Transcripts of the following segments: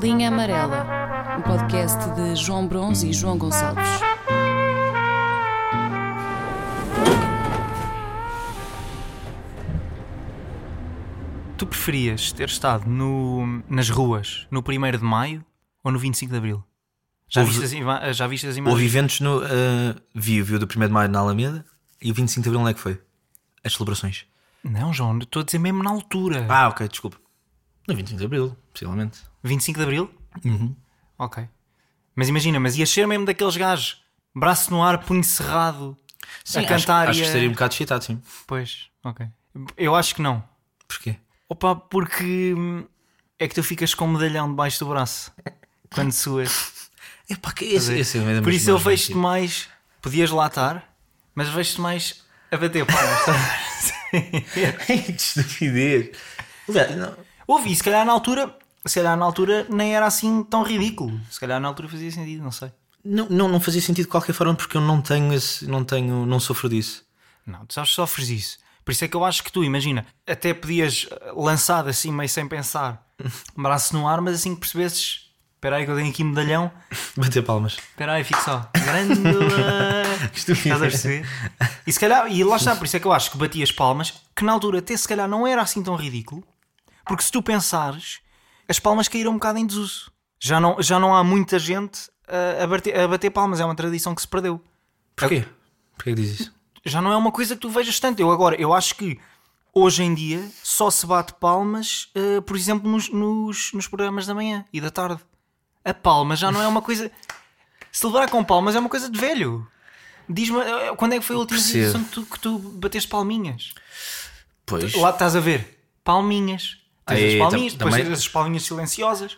Linha Amarela, um podcast de João Bronze e João Gonçalves. Tu preferias ter estado no, nas ruas no 1 de Maio ou no 25 de Abril? Já Houve- viste as, ima- já viste as Houve imagens? eventos no. Uh, vi, vi o do 1 de Maio na Alameda e o 25 de Abril onde é que foi? As celebrações. Não, João, estou a dizer mesmo na altura. Ah, ok, desculpa. No 25 de Abril, possivelmente. 25 de Abril? Uhum. Ok. Mas imagina, mas ia ser mesmo daqueles gajos, braço no ar, punho cerrado, a acho, cantar acho e que a... estaria um bocado excitado, sim. Pois, ok. Eu acho que não. Porquê? Opa, porque hum, é que tu ficas com um medalhão debaixo do braço quando suas. É pá, que esse, esse é Por isso eu vejo-te mais. Podias lá estar, mas vejo-te mais a bater palmas. que estupidez. Ouvi, se calhar na altura. Se calhar na altura nem era assim tão ridículo. Se calhar na altura fazia sentido, não sei. Não, não, não fazia sentido de qualquer forma porque eu não tenho esse. Não tenho. Não sofro disso. Não, tu sabes que sofres isso. Por isso é que eu acho que tu, imagina, até podias lançar assim meio sem pensar, braço no ar, mas assim que percebesses. Espera aí que eu tenho aqui medalhão. Bater palmas. Espera aí, fico só. Estupidez. Estás a perceber? E se calhar, e lá está, por isso é que eu acho que bati as palmas, que na altura até se calhar não era assim tão ridículo, porque se tu pensares, as palmas caíram um bocado em desuso. Já não, já não há muita gente a, a bater, a bater palmas, é uma tradição que se perdeu. Porquê? Porquê que diz isso? Já não é uma coisa que tu vejas tanto. Eu agora, eu acho que hoje em dia só se bate palmas, eh, por exemplo, nos, nos, nos programas da manhã e da tarde. A palma já não é uma coisa. Se levar com palmas é uma coisa de velho. Diz-me eh, quando é que foi a última situação que tu, que tu bateste palminhas? Pois. Lá estás a ver palminhas. Tens Aí, as palminhas, depois também- tens as palminhas silenciosas.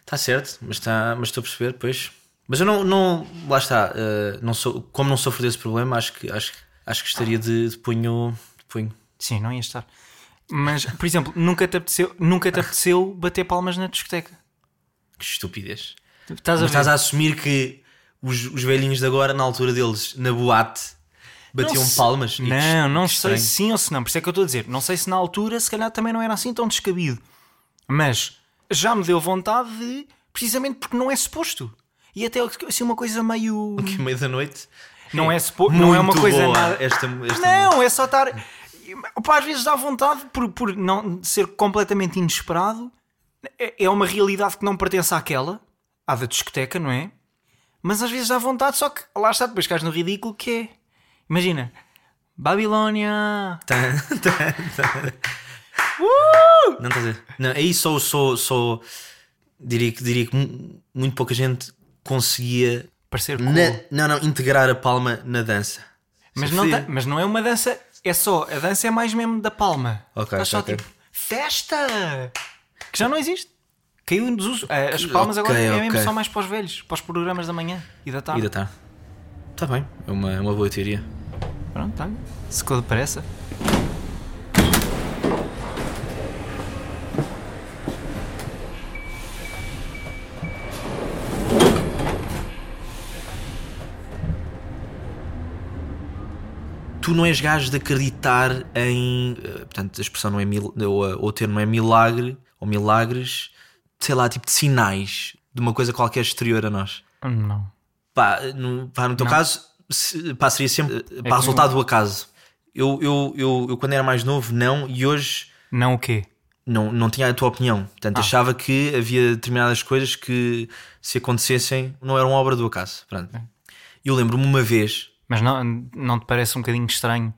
Está certo, mas, está, mas estou a perceber, pois. Mas eu não, não lá está, eh, não sou, como não sofro desse problema, acho que, acho, acho que estaria de, de punho. De punho. Sim, não ia estar. Mas, por exemplo, nunca te apeteceu, nunca te apeteceu bater palmas na discoteca. Que estupidez. Estás a estás a assumir que os, os velhinhos de agora, na altura deles, na boate, batiam Não palmas? Não, não sei se sim ou se não. Por isso é que eu estou a dizer. Não sei se na altura, se calhar também não era assim tão descabido. Mas já me deu vontade de. Precisamente porque não é suposto. E até assim uma coisa meio. Que meio da noite. Não é suposto. Não é uma coisa nada. Esta, esta Não, é só estar. Opa, às vezes dá vontade por, por não ser completamente inesperado. É, é uma realidade que não pertence àquela, à da discoteca, não é? Mas às vezes dá vontade, só que lá está, depois cais no ridículo que é. Imagina, Babilónia! Tan. Não estás a ver? Não, aí só, só, só diria que, diria que mu- muito pouca gente conseguia Parecer cool. na- não, não, integrar a palma na dança. Mas não, mas não é uma dança, é só, a dança é mais mesmo da palma. Ok, Estás só ok, ok. tipo, festa! Que já não existe. Caiu em desuso. Eh, As palmas Ok, agora é mesmo só mais para os velhos, para os programas da manhã e da tarde. E da tarde. Está bem, é uma, é uma boa teoria. Pronto, tá. Se coisa parece. Tu não és gajo de acreditar em. eh, Portanto, a expressão não é. Mil, ou, a- ou o termo é milagre ou milagres, sei lá, tipo de sinais de uma coisa qualquer exterior a nós. Não. Pá, no, pá, no teu Não. caso, se, pá, seria sempre que pá, resultado do acaso. Eu, eu, eu, eu, quando era mais novo, não, e hoje Não o quê? não, não tinha a tua opinião. Portanto, Ah. achava que havia determinadas coisas que, se acontecessem, não eram obra do acaso. Pronto. É. Eu lembro-me uma vez, Mas não, não te parece um bocadinho estranho?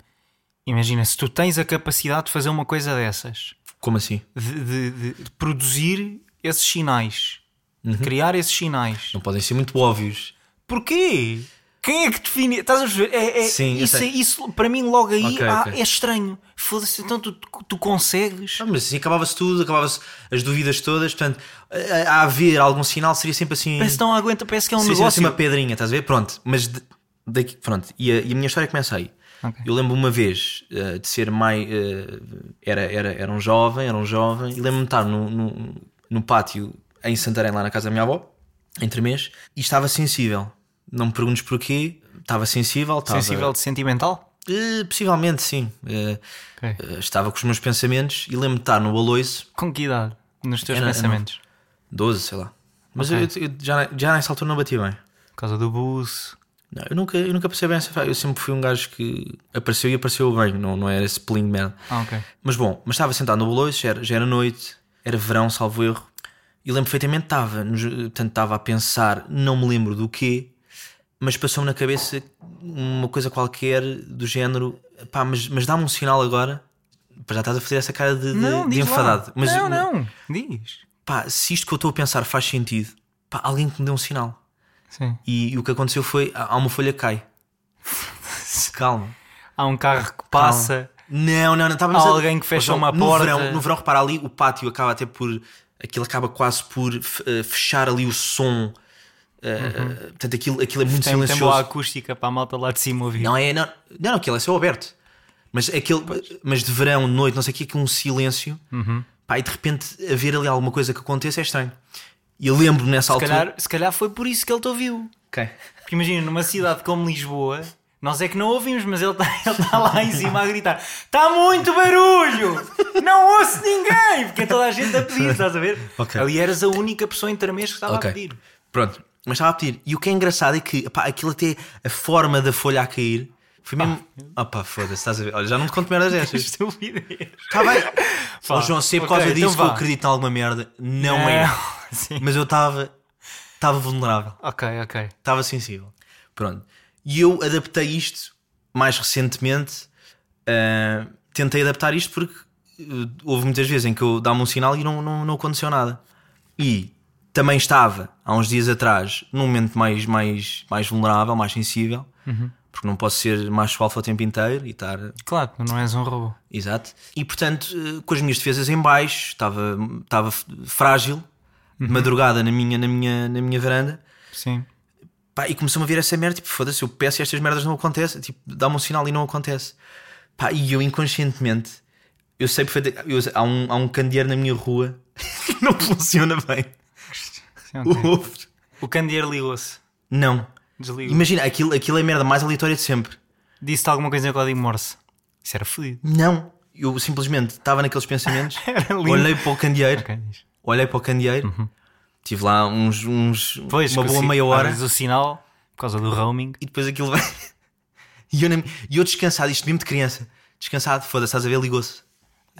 Imagina, se tu tens a capacidade de fazer uma coisa dessas, como assim? de, de- de- de produzir esses sinais, Uhum. de criar esses sinais, Não podem ser muito óbvios. porquê? Quem é que define? Estás a ver? É, é- Sim, isso, é- isso para mim, logo aí, Ok, ah, ok. é estranho. Foda-se, então tu, tu consegues. Ah, mas assim acabava-se tudo, acabava-se as dúvidas todas. Portanto, a, a haver algum sinal seria sempre assim. Parece que não aguenta, parece que é um seria assim negócio. uma pedrinha, estás a ver? Pronto, mas de- daqui, pronto. E a, e a minha história começa aí. Ok. Eu lembro uma vez eh, de ser mais. eh, era, era, era um jovem, era um jovem, e lembro-me de estar no, no, no pátio em Santarém, lá na casa da minha avó, entre mês, e estava sensível. Não me perguntes porquê, estava sensível. Estava, Sensível de sentimental? Eh, possivelmente, sim. Eh, Ok. eh, estava com os meus pensamentos e lembro-me de estar no Aloiço, Com que idade? Nos teus Era- pensamentos? 12, sei lá. Mas Ok. eu, eu já, já nessa altura não bati bem. Por causa do buço. Não, eu, nunca, eu nunca percebi bem essa fase. Eu sempre fui um gajo que apareceu e apareceu bem, não, não era esse pelinho de merda. Ah, ok. Mas bom, mas estava sentado no boloiço, já era, já era noite, era verão, salvo erro. E lembro perfeitamente, estava, portanto, estava a pensar, não me lembro do quê, mas passou-me na cabeça uma coisa qualquer do género, pá, mas, mas dá-me um sinal agora. Já estás a fazer essa cara de, de- Não, de lá. enfadado. Mas, não, não. Diz. pá, se isto que eu estou a pensar faz sentido, pá, alguém que me dê um sinal. Sim. E, o que aconteceu foi, há uma folha que cai. Calma. Há um carro que passa. Não, não, não. Estávamos Há a- alguém que fecha uma no porta. Verão, no verão, repara ali, o pátio acaba até por. Aquilo acaba quase por eh, fechar ali o som. Eh, Portanto, aquilo, aquilo é muito Tem, tem silencioso. boa acústica para a malta lá de cima ouvir. Não é, não, não, aquilo é só aberto. Mas, aquele, mas de verão, de noite, não sei o que, aquilo um silêncio. Uhum. Pá, e de repente haver ali alguma coisa que aconteça é estranho. E eu lembro nessa se, altura. calhar, se calhar foi por isso que ele te ouviu. Ok. Porque imagina, numa cidade como Lisboa, nós é que não ouvimos, mas ele está ele tá lá em cima a gritar: Está muito barulho! Não ouço ninguém! Porque é toda a gente a pedir, estás a ver? Ok. Ali eras a única pessoa em que estava Ok. a pedir. Pronto, mas estava a pedir. E o que é engraçado é que pá, aquilo até a forma da folha a cair foi mesmo. Ah, pá, foda-se, estás a ver? Olha, já não te conto merdas destas. Está bem. Pá, Ó, João, se é por causa então disso que eu acredito em alguma merda, não é. Sim. Mas eu estava. Estava vulnerável. Ok, ok. Estava sensível. Pronto. E eu adaptei isto mais recentemente. ah, tentei adaptar isto porque uh, houve muitas vezes em que eu dava um sinal e não, não, não aconteceu nada. E também estava, há uns dias atrás, num momento mais, mais, mais vulnerável, mais sensível, porque não posso ser macho alfa o tempo inteiro e estar. Claro, não és um robô. Exato. E portanto, eh, com as minhas defesas em baixo, estava, estava frágil, de madrugada na minha, na, minha, na minha varanda. Sim. Pá, e começou-me a ver essa merda, tipo, foda-se, eu peço e estas merdas não acontecem, tipo, dá-me um sinal e não acontece. Pá, e eu inconscientemente, eu sei perfeitamente, há, um, há um candeeiro na minha rua que não funciona bem. O. O candeeiro ligou-se. Não. Desligou. Imagina, aquilo, aquilo é a merda mais aleatória de sempre. Disse-te alguma coisa em código Morse. Isso era fodido. Não. Eu simplesmente estava naqueles pensamentos, Era lindo. olhei para o candeeiro, Ok, diz. olhei para o candeeiro, tive lá uns, uns Pois, uma boa meia hora o sinal, por causa do roaming. e depois aquilo vai. e, eu, nem- e eu descansado, isto mesmo de criança, descansado, foda-se, estás a ver, ligou-se.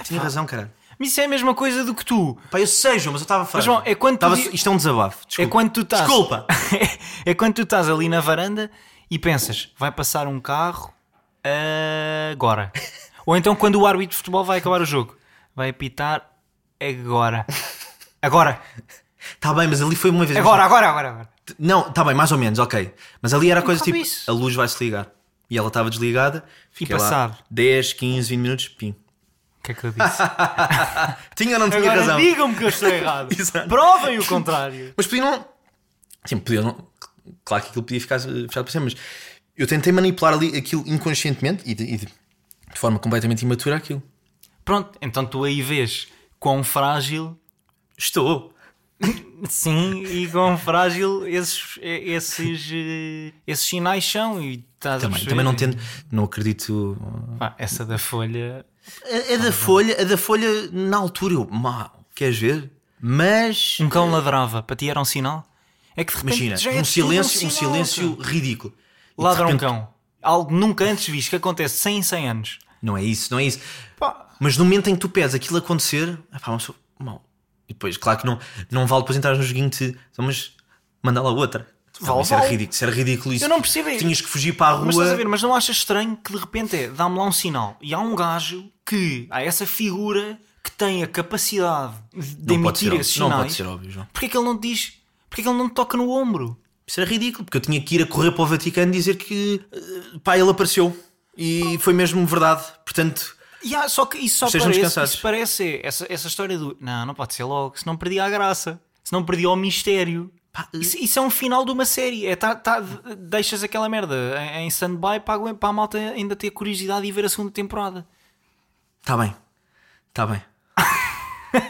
Tinha razão, caralho. Mas isso é a mesma coisa do que tu. Pá, eu sei, João, mas eu estava frágil. João, é quando tu Estava- di- Isto é um desabafo. Desculpa. É quando tu estás. Desculpa. é quando tu estás ali na varanda e pensas, vai passar um carro agora. Ou então quando o árbitro de futebol vai acabar o jogo, vai apitar agora. Agora, Está Tá bem, mas ali foi uma vez. agora, agora, agora, agora. Não, está bem, mais ou menos, ok. Mas ali era a coisa bocado tipo: isso. a luz vai se ligar. E ela estava desligada. Fiquei lá passado? 10, 15, 20 minutos, pim. O que é que eu disse? Tinha ou não tinha Agora razão? digam-me que eu estou errado. Exato. Provem o contrário. Mas podia não. Sim, podia não. Claro que aquilo podia ficar fechado para sempre, mas eu tentei manipular ali aquilo inconscientemente e de, e de- forma completamente imatura aquilo. Pronto, então tu aí vês quão frágil, Estou. sim, e quão frágil esses, esses, esses sinais são. E estás a Também, perceber? também não tendo. Não acredito. Pá, essa da folha. A, a da Folha, a da Folha, na altura, eu. Mal, queres ver? Mas. Um cão ladrava, para ti era um sinal? É que de repente Imagina, já é um silêncio, um sinal, silêncio cara. ridículo. E Ladra um repente- cão. Algo nunca antes visto que acontece 100 em 100 anos. Não é isso, não é isso. Pá, Mas no momento em que tu pedes aquilo acontecer, epá, uma pessoa, mal. E depois, claro que não, não vale depois entrar no joguinho de mas manda lá outra. Vale, Não, isso era ridículo, isso era ridículo isso. Eu não percebo isso. Tinhas que fugir para a rua. Mas estás a ver, mas não achas estranho que de repente é, dá-me lá um sinal e há um gajo que, há essa figura que tem a capacidade de não emitir esses Não sinais. pode ser óbvio, João. Porquê que ele não te diz? Porquê que ele não te toca no ombro? Isso era ridículo, porque eu tinha que ir a correr para o Vaticano dizer que eh, pá, ele apareceu. E foi mesmo verdade. Portanto, há- só que isso só parece, isso parece essa, essa história do não, não pode ser logo, senão perdia a graça, senão perdia o mistério. Pá, Isso, isso é um final de uma série. É, tá, tá- deixas aquela merda em, stand-by para, para a malta ainda ter curiosidade e ver a segunda temporada. Está bem. Está bem.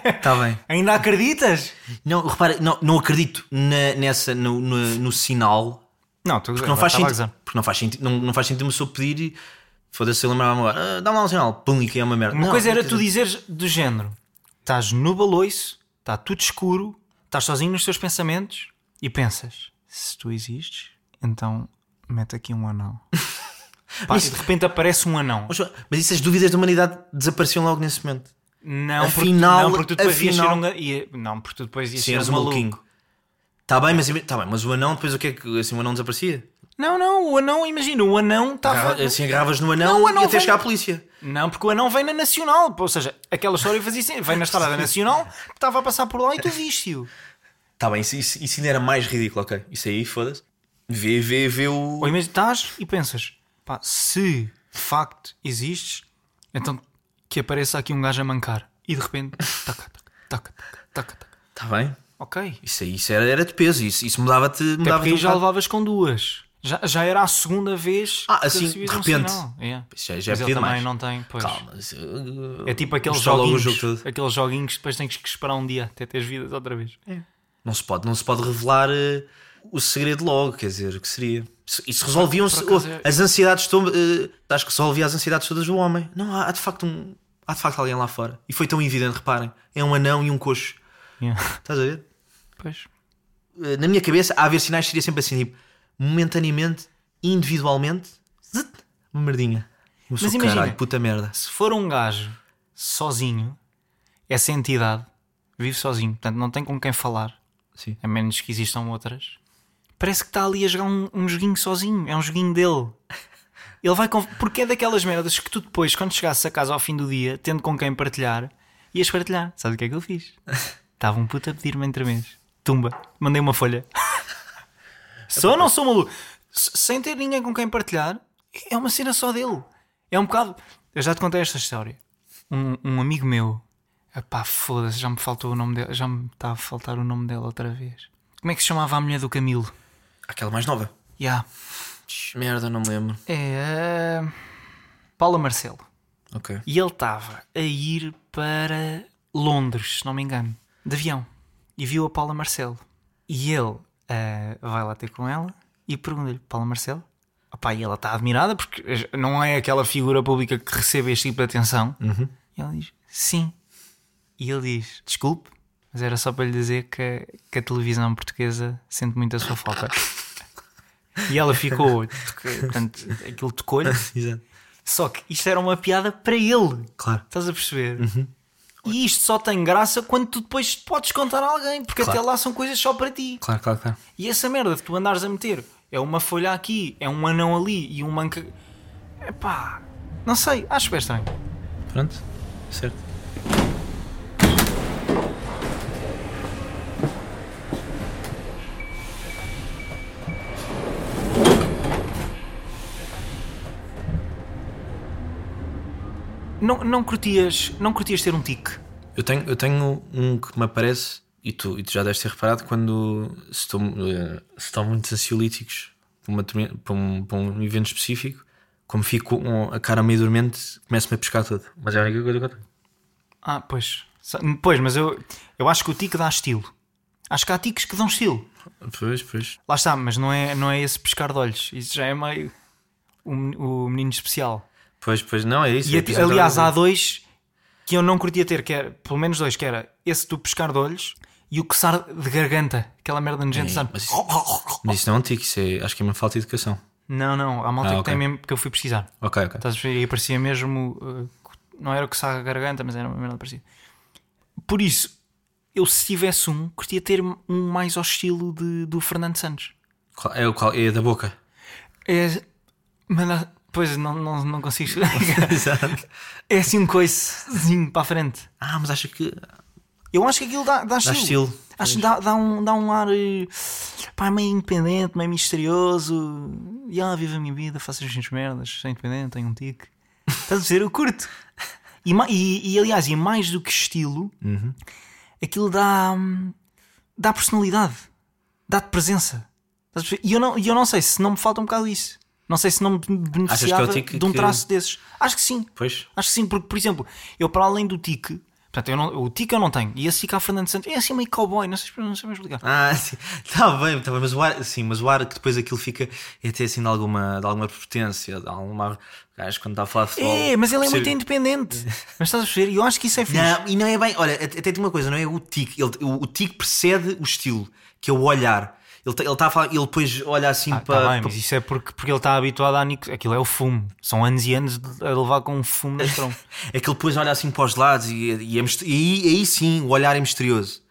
Está bem. Ainda acreditas? Não, repara, não, não acredito na- nessa, no, no, no sinal Não, tu Porque não faz sentido. Porque não faz sentido, não, não faz sentido uma pessoa pedir e foda-se, eu lembrar-me agora, ah, dá-me lá um sinal, pum, e que é uma merda. Uma Não, coisa era tu dizer, dizeres do género: estás no baloiço, está tudo escuro, estás sozinho nos teus pensamentos e pensas: se tu existes, então mete aqui um anão. Pá, e de repente aparece um anão. Mas, mas isso, as dúvidas da humanidade desapareciam logo nesse momento. Não, Afinal- porque, não, porque tu depois ias ser afinal- um. ia- não, porque tu depois ias Sim, ser um maluquinho. Está bem, mas, tá bem, mas o anão, depois o que é que assim, o anão desaparecia? Não, não, o anão, imagina, o anão estava. Assim agarravas no anão, Não, anão e até chegar à polícia. Não, porque o anão vem na Nacional. Ou seja, aquela história fazia assim, vem na Estrada Nacional, estava a passar por lá e tu viste-o. Está bem, isso, isso, isso ainda era mais ridículo, ok. Isso aí, foda-se. Vê, vê, vê o. Ou imagina, estás e pensas, pá, se de facto existes, então que apareça aqui um gajo a mancar. E de repente, taca, taca, taca, taca, taca. Está Tá bem. Ok. Isso aí isso era, era de peso. Isso, isso mudava-te. Mudava porque aí já levavas com duas. Já, já era a segunda vez Ah, assim, de um repente. sinal. Yeah. Já, já é Mas ele pedido também mais. não tem, pois. Calma. uh, É tipo aqueles joguinhos, jogo aqueles joguinhos que depois tens que esperar um dia até teres vidas outra vez. Não se pode, não se pode revelar eh, o segredo logo, quer dizer, o que seria? Isso-. Por acaso é- As ansiedades todas. eh, acho que resolvia as ansiedades todas do homem. Não, há, há de facto um. Há de facto alguém lá fora. E foi tão evidente, reparem. É um anão e um coxo. Yeah. Estás a ver? Pois. Eh, Na minha cabeça, a haver sinais seria sempre assim, tipo, momentaneamente, individualmente, zit, uma merdinha. Eu sou Mas imagina- caralho, puta merda. Se for um gajo sozinho, essa entidade vive sozinho, portanto não tem com quem falar, Sim. a menos que existam outras. Parece que está ali a jogar um, um joguinho sozinho, é um joguinho dele. Ele vai. Porque é daquelas merdas que tu depois, quando chegasses a casa ao fim do dia, tendo com quem partilhar, ias partilhar. Sabe o que é que eu fiz? Estava um puto a pedir-me entre mês. Tumba, mandei uma folha. sou ou não sou maluco? Sem ter ninguém com quem partilhar, é uma cena só dele. É um bocado. Eu já te contei esta história. Um, um amigo meu, pá, foda-se, já me faltou o nome dele, já me está a faltar o nome dela outra vez. Como é que se chamava a mulher do Camilo? Aquela mais nova. Ya. Tch, Merda, não me lembro. É. a Paula Marcelo. Ok. E ele estava a ir para Londres, se não me engano, de avião. E viu a Paula Marcelo. E ele eh, vai lá ter com ela e pergunta-lhe: Paula Marcelo? Opá, e ela está admirada porque não é aquela figura pública que recebe este tipo de atenção. E ela diz: Sim. E ele diz: Desculpe, mas era só para lhe dizer que, que a televisão portuguesa sente muito a sua falta. e ela ficou, portanto, aquilo tocou-lhe. Exato. Só que isto era uma piada para ele. Claro. Estás a perceber? E isto só tem graça quando tu depois podes contar a alguém, porque Claro. até lá são coisas só para ti. Claro, claro, claro. E essa merda que tu andares a meter é uma folha aqui, é um anão ali e um manca. Epá, não sei, acho bem estranho. Pronto. Certo. Não, não, curtias, não curtias ter um tique? Eu tenho, eu tenho um que me aparece, e tu, e tu já deves ter reparado, quando se estou, eh, se estão muitos ansiolíticos para, uma para um, para um evento específico, como fico com a cara meio dormente, começo-me a pescar todo. Mas é a única coisa que eu tenho. Ah, pois. Pois, mas eu, eu acho que o tique dá estilo. Acho que há tiques que dão estilo. Pois, pois. Lá está, mas não é, não é esse pescar de olhos. Isso já é meio o, o menino especial. Pois, pois, não, é isso. E é aliás, há dois que eu não curtia ter, que era, pelo menos dois, que era esse do pescar de olhos e o coçar de garganta, aquela merda nojenta, É, sabe? mas isso- Mas isso não é um tique, isso é, acho que é uma falta de educação. Não, não, há malta Ah, que tem mesmo, que eu fui pesquisar. Ok, ok. Estás a ver? E parecia mesmo, uh, não era coçar a garganta, mas era uma merda parecida. Por isso, eu se tivesse um, curtia ter um mais ao estilo de, do Fernando Santos. É, o qual, é da boca. É, mas, não- pois não, não, não consigo. Exato. É assim um coicezinho para a frente. Ah, mas acho que Eu acho que aquilo dá, dá estilo. estilo. Acho que dá, dá, um, dá um ar eh, pá, meio independente, meio misterioso. E ah, vivo a minha vida, faço as minhas merdas, sou independente, tenho um tique. Estás a dizer? Eu curto. E, e, e, aliás, e mais do que estilo, Uhum. aquilo dá, hum, dá personalidade, dá-te presença. E eu não, e eu não sei se não me falta um bocado isso. Não sei se não me beneficiava tique de um que- traço desses. Acho que sim. Pois. Acho que sim, porque, por exemplo, eu para além do tique, Portanto, eu não, o tique eu não tenho. E esse tique a Fernando Santos é assim meio cowboy, não sei, não sei mais explicar. Ah, sim. Está bem, tá bem, mas o ar, sim, mas o ar que depois aquilo fica é até assim de alguma, de alguma potência, de alguma. Gajo quando está a falar de futebol. É, mas ele é muito independente. mas estás a perceber? E eu acho que isso é fixe. Não, e não é bem, olha, até tem uma coisa, não é o tique. Ele, o, o tique precede o estilo, que é o olhar. Ele ele tá a falar, ele depois olha assim Ah, para. tá bem, para- mas isso é porque, porque ele está habituado a Nico. Aquilo é o fumo. São anos e anos a levar com um fumo nas trombas. É que ele depois olha assim para os lados e, e, é mister- e aí, aí sim o olhar é misterioso.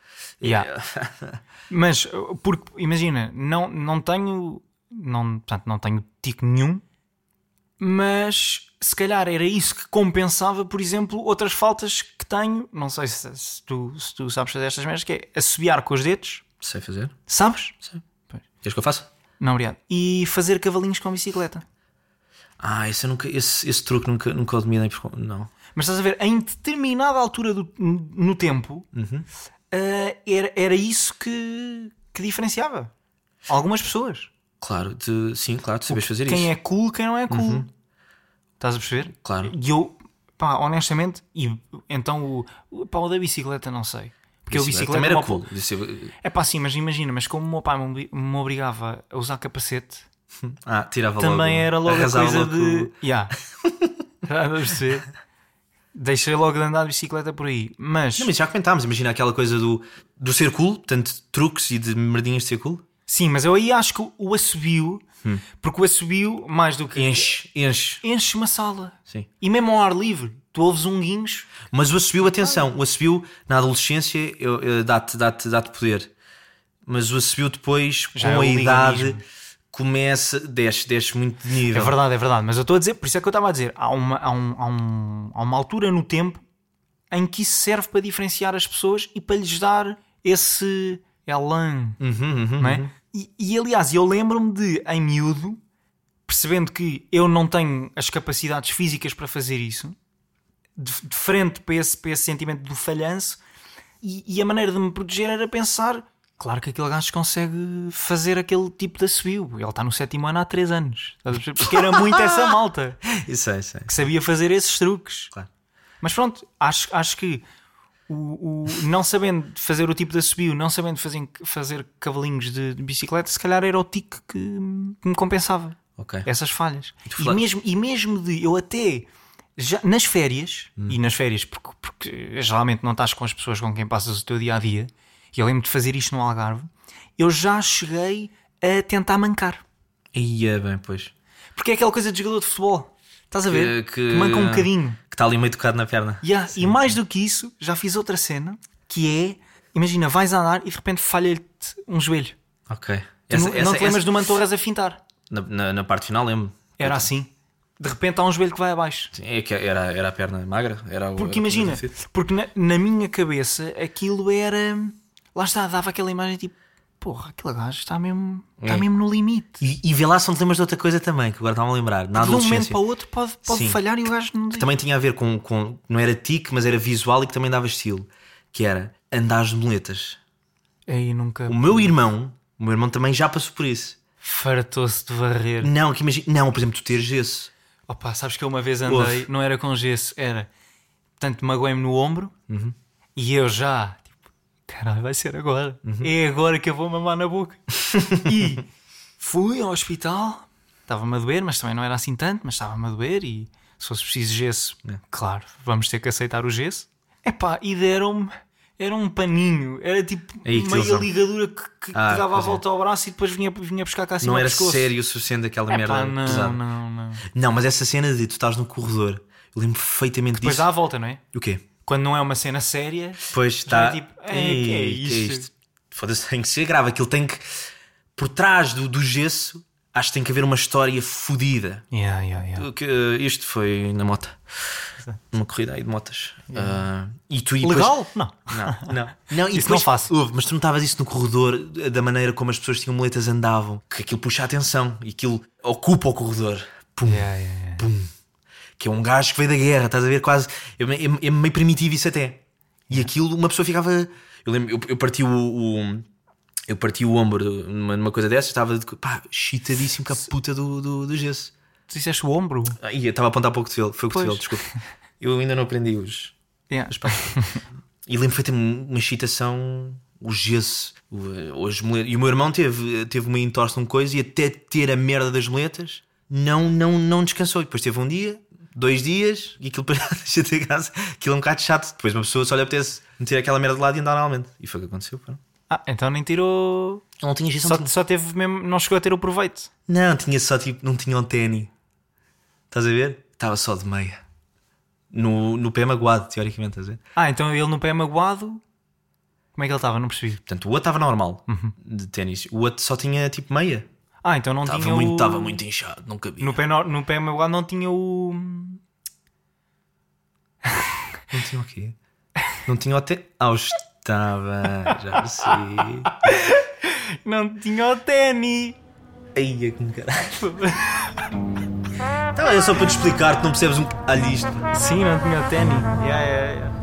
Yeah. Mas, uh, porque, imagina, não, não tenho. Não, portanto, não tenho tico nenhum, mas se calhar era isso que compensava, por exemplo, outras faltas que tenho. Não sei se, se tu, se tu sabes fazer estas merdas, que é assobiar com os dedos. Sei fazer? Sabes? Sei. Pois. Queres que eu faça? Não, obrigado. E fazer cavalinhos com bicicleta. Ah, esse, nunca, esse, esse truque nunca, nunca o dominei. por- Não. Mas estás a ver, em determinada altura do, no tempo, Uhum. eh, era, era isso que, que diferenciava algumas pessoas. Claro, de, sim, claro, tu sabes fazer Quem isso. Uhum. é cool, quem não é cool. Estás a perceber? Claro. E eu, pá, honestamente, e então o, pá, o da bicicleta não sei. Porque o bicicleta também era cool. Eu- É pá, sim, mas imagina, mas como o meu pai me obrigava a usar capacete, Ah, tirava também logo. era logo a coisa logo de. a perceber? Deixei logo de andar de bicicleta por aí. Mas, Não, mas já comentámos, imagina aquela coisa do, do ser cool, tanto truques e de merdinhas de ser cool. Sim, mas eu aí acho que o assobio, porque o assobio, mais do que. Enche, enche. enche uma sala. Sim. E mesmo ao ar livre, tu ouves um guincho. Mas o assobio, atenção, o assobio na adolescência dá-te dá dá poder. Mas o assobio depois, Já com é a idade, começa, desce, desce muito de É nível. verdade, é verdade. Mas eu estou a dizer, por isso é que eu estava a dizer, há uma, há, um, há, um- há uma altura no tempo em que isso serve para diferenciar as pessoas e para lhes dar esse elan. Uhum, uhum, não é? E, e, aliás, eu lembro-me de, em miúdo, percebendo que eu não tenho as capacidades físicas para fazer isso, de, de frente para esse, para esse sentimento do falhanço, e, e a maneira de me proteger era pensar. Claro que aquele gajo consegue fazer aquele tipo de assobio. Ele está no sétimo ano há 3 anos. Porque era muito essa malta Isso é, isso é. que sabia fazer esses truques. Claro. Mas pronto, acho, acho que o, o- não sabendo fazer o tipo de assobio, não sabendo fazer, fazer cavalinhos de, de bicicleta, se calhar era o tique que, que me compensava. Ok. Essas falhas. E, mesmo, e mesmo de eu até já, nas férias, Hum. e nas férias, porque, porque geralmente não estás com as pessoas com quem passas o teu dia a dia, e eu lembro de fazer isto no Algarve, eu já cheguei a tentar mancar. Ia bem, pois. Porque é aquela coisa de jogador de futebol. Estás a ver? Que- que- manca um bocadinho. Que está ali meio tocado na perna. Yeah, E mais do que isso, já fiz outra cena que é: imagina, vais a andar e de repente falha-te um joelho. Ok. Tu não, não te lembras do Mantorras a fintar? Na, na, na parte final lembro. Era assim. De repente há um joelho que vai abaixo. Sim, é que era, era a perna magra. Era Porque o imagina, porque na, na minha cabeça aquilo era. Lá está, dava aquela imagem tipo: porra, aquele gajo está mesmo, está É. mesmo no limite. E, e vê lá se não te lembras de outra coisa também, que agora estava a lembrar. Na De um momento para o outro pode, pode Sim. falhar e o gajo não diz. Também tinha a ver com, com. Não era tique, mas era visual e que também dava estilo. Que era andar de muletas. Aí nunca. O meu irmão, o meu irmão também já passou por isso. Fartou-se de varrer. Não, que imagina. Não, por exemplo, tu teres gesso. Opa, sabes que eu uma vez andei, não era com gesso, era. Portanto, magoei-me no ombro Uhum. e eu já, caralho, vai ser agora. Uhum. É agora que eu vou mamar na boca. e fui ao hospital, estava-me a doer, mas também não era assim tanto, mas estava-me a doer e se fosse preciso gesso, É. claro, vamos ter que aceitar o gesso. Epá, e deram-me. Era um paninho, era tipo que meia ligadura que, que Ah, dava pois é. volta ao braço e depois vinha, vinha buscar cá acima Não era pescoço. sério o suficiente aquela Epá, merda não, pesada. não, não. Não, mas essa cena de tu estás no corredor, eu lembro perfeitamente Depois disso. dá a volta, não é? O quê? Quando não é uma cena séria, Pois está. é tipo, "Ei, que é isto?" Foda-se, tem que ser grave. Aquilo tem que. Por trás do, do gesso, acho que tem que haver uma história fodida. yeah, yeah, yeah. Que, eh, Isto foi na mota. Uma corrida aí de motas. Ah, e tu e depois- legal? Não. Não, não. não e Isso depois, não faço. Houve, mas tu notavas isso no corredor, da maneira como as pessoas tinham muletas andavam, que aquilo puxa a atenção e aquilo ocupa o corredor. Pum, Yeah, yeah, yeah. pum. Que é um gajo que veio da guerra, estás a ver? Quase. É, é- é meio primitivo isso até. E aquilo, uma pessoa ficava. Eu lembro, eu, eu parti o. o- eu parti o ombro numa, numa coisa dessas, estava de, pá, chitadíssimo com a puta do, do, do gesso. Tu disseste o ombro? Ah, ia, estava a apontar para o cotovelo, foi o cotovelo, desculpa. Eu ainda não aprendi os. Yeah. Patas. e lembro foi uma excitação, o gesso, as muletas. E o meu irmão teve, teve uma entorse de uma coisa e até ter a merda das muletas, não, não, não descansou. Depois teve um dia, dois dias, e aquilo para deixa de casa, aquilo é um bocado chato. Depois uma pessoa só lhe apetece meter aquela merda de lado e andar normalmente. E foi o que aconteceu. pá. Ah, então nem tirou. Não tinha Só, tinha- só teve mesmo. Não chegou a ter o proveito. Não, tinha só tipo, não tinha um ténis. Estás a ver? Estava só de meia. No, no pé magoado, teoricamente, estás a ver? Ah, então ele no pé magoado. Como é que ele estava? Não percebi. Portanto, o outro estava normal de ténis. O outro só tinha tipo meia. Ah, então não Estava tinha muito, o... estava muito inchado, não cabia. No pé, no, no pé magoado não tinha o. Não tinha o quê? Não tinha o té. Ah, o estava. Já percebi. Não tinha o ténis. Aí é como caralho. Então é só para te explicar, tu não percebes um. Olha isto. Sim, não tinha o ténis. Yeah, yeah, yeah.